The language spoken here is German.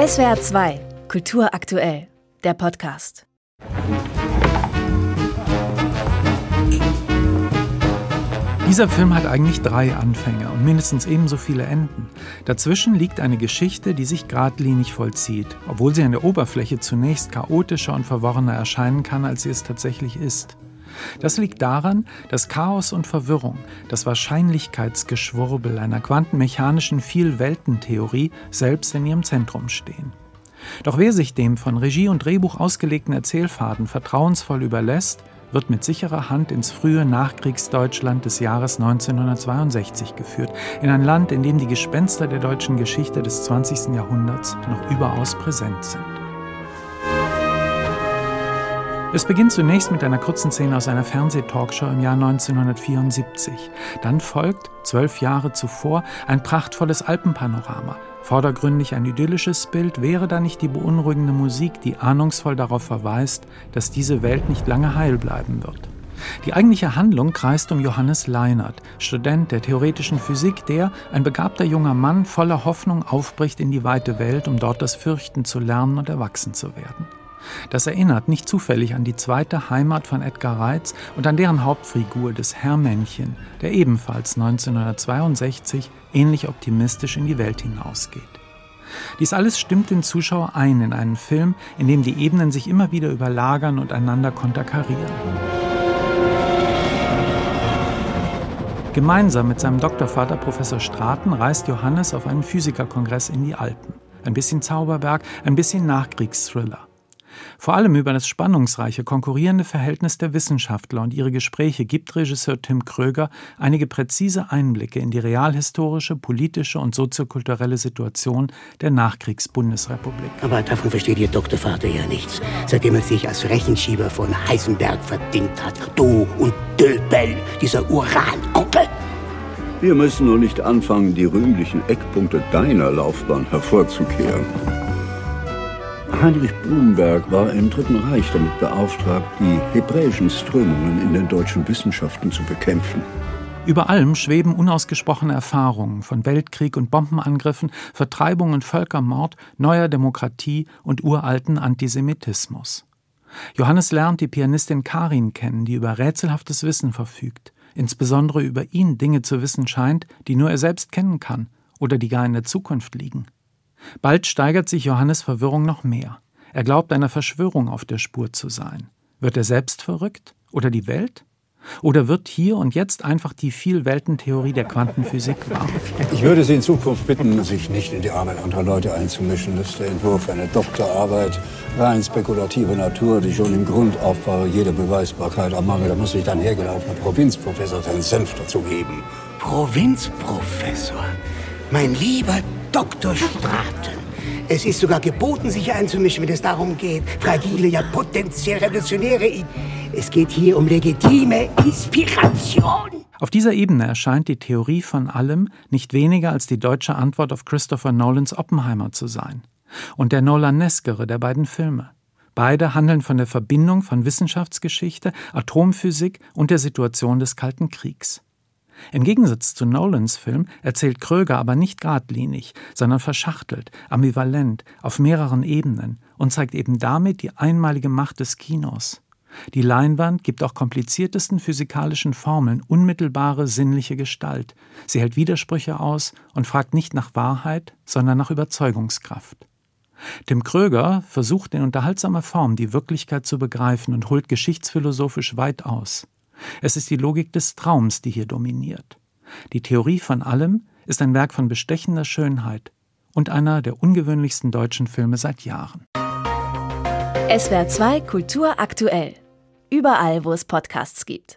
SWR 2, Kultur aktuell, der Podcast. Dieser Film hat eigentlich drei Anfänge und mindestens ebenso viele Enden. Dazwischen liegt eine Geschichte, die sich geradlinig vollzieht, obwohl sie an der Oberfläche zunächst chaotischer und verworrener erscheinen kann, als sie es tatsächlich ist. Das liegt daran, dass Chaos und Verwirrung, das Wahrscheinlichkeitsgeschwurbel einer quantenmechanischen Vielweltentheorie selbst in ihrem Zentrum stehen. Doch wer sich dem von Regie und Drehbuch ausgelegten Erzählfaden vertrauensvoll überlässt, wird mit sicherer Hand ins frühe Nachkriegsdeutschland des Jahres 1962 geführt, in ein Land, in dem die Gespenster der deutschen Geschichte des 20. Jahrhunderts noch überaus präsent sind. Es beginnt zunächst mit einer kurzen Szene aus einer Fernsehtalkshow im Jahr 1974. Dann folgt, zwölf Jahre zuvor, ein prachtvolles Alpenpanorama. Vordergründig ein idyllisches Bild, wäre da nicht die beunruhigende Musik, die ahnungsvoll darauf verweist, dass diese Welt nicht lange heil bleiben wird. Die eigentliche Handlung kreist um Johannes Leinert, Student der theoretischen Physik, der, ein begabter junger Mann, voller Hoffnung aufbricht in die weite Welt, um dort das Fürchten zu lernen und erwachsen zu werden. Das erinnert nicht zufällig an die zweite Heimat von Edgar Reitz und an deren Hauptfigur des Herrmännchen, der ebenfalls 1962 ähnlich optimistisch in die Welt hinausgeht. Dies alles stimmt den Zuschauer ein in einen Film, in dem die Ebenen sich immer wieder überlagern und einander konterkarieren. Gemeinsam mit seinem Doktorvater Professor Straten reist Johannes auf einen Physikerkongress in die Alpen. Ein bisschen Zauberberg, ein bisschen Nachkriegsthriller. Vor allem über das spannungsreiche, konkurrierende Verhältnis der Wissenschaftler und ihre Gespräche gibt Regisseur Tim Kröger einige präzise Einblicke in die realhistorische, politische und soziokulturelle Situation der Nachkriegsbundesrepublik. Aber davon versteht Ihr Doktorvater ja nichts, seitdem er sich als Rechenschieber von Heisenberg verdingt hat. Du und Döbel, dieser Uranonkel. Wir müssen nur nicht anfangen, die rühmlichen Eckpunkte deiner Laufbahn hervorzukehren. Heinrich Blumenberg war im Dritten Reich damit beauftragt, die hebräischen Strömungen in den deutschen Wissenschaften zu bekämpfen. Über allem schweben unausgesprochene Erfahrungen von Weltkrieg und Bombenangriffen, Vertreibung und Völkermord, neuer Demokratie und uralten Antisemitismus. Johannes lernt die Pianistin Karin kennen, die über rätselhaftes Wissen verfügt, insbesondere über ihn Dinge zu wissen scheint, die nur er selbst kennen kann oder die gar in der Zukunft liegen. Bald steigert sich Johannes Verwirrung noch mehr. Er glaubt einer Verschwörung auf der Spur zu sein. Wird er selbst verrückt? Oder die Welt? Oder wird hier und jetzt einfach die Vielweltentheorie der Quantenphysik wahr? Ich würde Sie in Zukunft bitten, sich nicht in die Arbeit anderer Leute einzumischen. Das ist der Entwurf einer Doktorarbeit, rein spekulative Natur, die schon im Grundaufbau jede Beweisbarkeit ermangelt. Da muss sich dann hergelaufener Provinzprofessor seinen Senf dazu geben. Provinzprofessor? Mein lieber Dr. Straten. Es ist sogar geboten, sich einzumischen, wenn es darum geht, fragile, ja potenziell revolutionäre. I es geht hier um legitime Inspiration. Auf dieser Ebene erscheint die Theorie von allem nicht weniger als die deutsche Antwort auf Christopher Nolans Oppenheimer zu sein. Und der Nolaneskere der beiden Filme. Beide handeln von der Verbindung von Wissenschaftsgeschichte, Atomphysik und der Situation des Kalten Kriegs. Im Gegensatz zu Nolans Film erzählt Kröger aber nicht geradlinig, sondern verschachtelt, ambivalent, auf mehreren Ebenen und zeigt eben damit die einmalige Macht des Kinos. Die Leinwand gibt auch kompliziertesten physikalischen Formeln unmittelbare sinnliche Gestalt. Sie hält Widersprüche aus und fragt nicht nach Wahrheit, sondern nach Überzeugungskraft. Tim Kröger versucht in unterhaltsamer Form die Wirklichkeit zu begreifen und holt geschichtsphilosophisch weit aus. Es ist die Logik des Traums, die hier dominiert. Die Theorie von allem ist ein Werk von bestechender Schönheit und einer der ungewöhnlichsten deutschen Filme seit Jahren. SWR 2 Kultur aktuell. Überall, wo es Podcasts gibt.